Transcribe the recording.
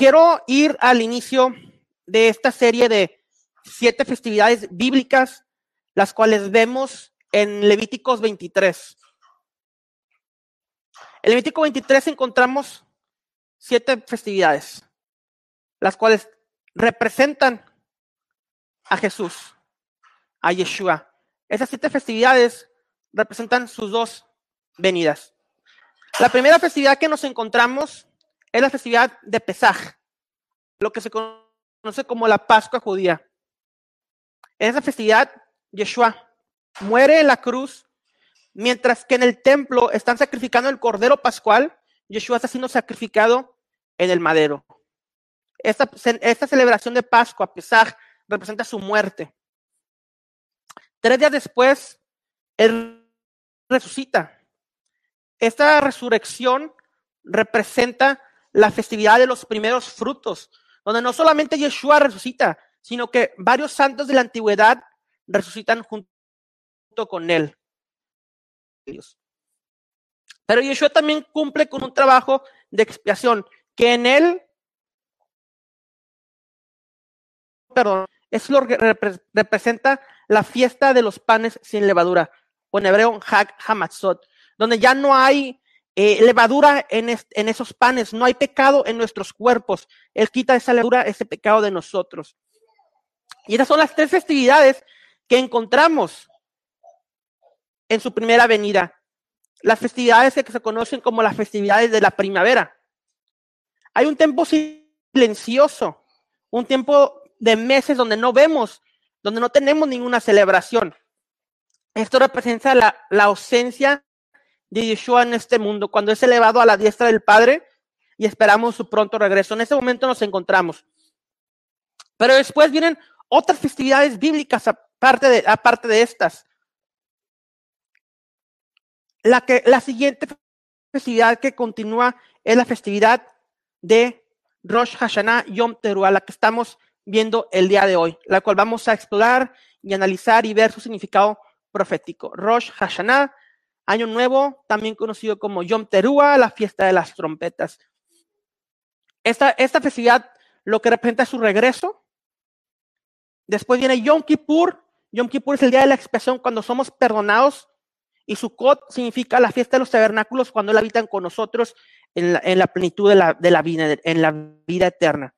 quiero ir al inicio de esta serie de siete festividades bíblicas, las cuales vemos en Levíticos 23. En Levítico 23 encontramos siete festividades, las cuales representan a Jesús, a Yeshua. Esas siete festividades representan sus dos venidas. La primera festividad que nos encontramos es la festividad de Pesaj, lo que se conoce como la Pascua judía. En esa festividad, Yeshua muere en la cruz, mientras que en el templo están sacrificando el cordero pascual, Yeshua está siendo sacrificado en el madero. Esta, celebración de Pascua, Pesaj, representa su muerte. Tres días después, resucita. Esta resurrección representa la festividad de los primeros frutos, donde no solamente Yeshua resucita, sino que varios santos de la antigüedad resucitan junto con él. Pero Yeshua también cumple con un trabajo de expiación, que en él, perdón, es lo que representa la fiesta de los panes sin levadura, o en hebreo Hag Hamatzot, donde ya no hay eh, levadura en, esos panes, no hay pecado en nuestros cuerpos. Él quita esa levadura, ese pecado de nosotros. Y esas son las tres festividades que encontramos en su primera venida. Las festividades que se conocen como las festividades de la primavera. Hay un tiempo silencioso, un tiempo de meses donde no vemos, donde no tenemos ninguna celebración. Esto representa la ausencia de Yeshua en este mundo, cuando es elevado a la diestra del Padre y esperamos su pronto regreso. En ese momento nos encontramos. Pero después vienen otras festividades bíblicas aparte de, aparte de estas. La, que, la siguiente festividad que continúa es la festividad de Rosh Hashanah Yom Teruah, la que estamos viendo el día de hoy, la cual vamos a explorar y analizar y ver su significado profético. Rosh Hashanah, Año Nuevo, también conocido como Yom Teruah, la fiesta de las trompetas. Esta, esta festividad lo que representa es su regreso. Después viene Yom Kippur. Yom Kippur es el día de la expiación cuando somos perdonados. Y Sukkot significa la fiesta de los tabernáculos cuando Él habitan con nosotros en la, en la plenitud de la, de la vida, en la vida eterna.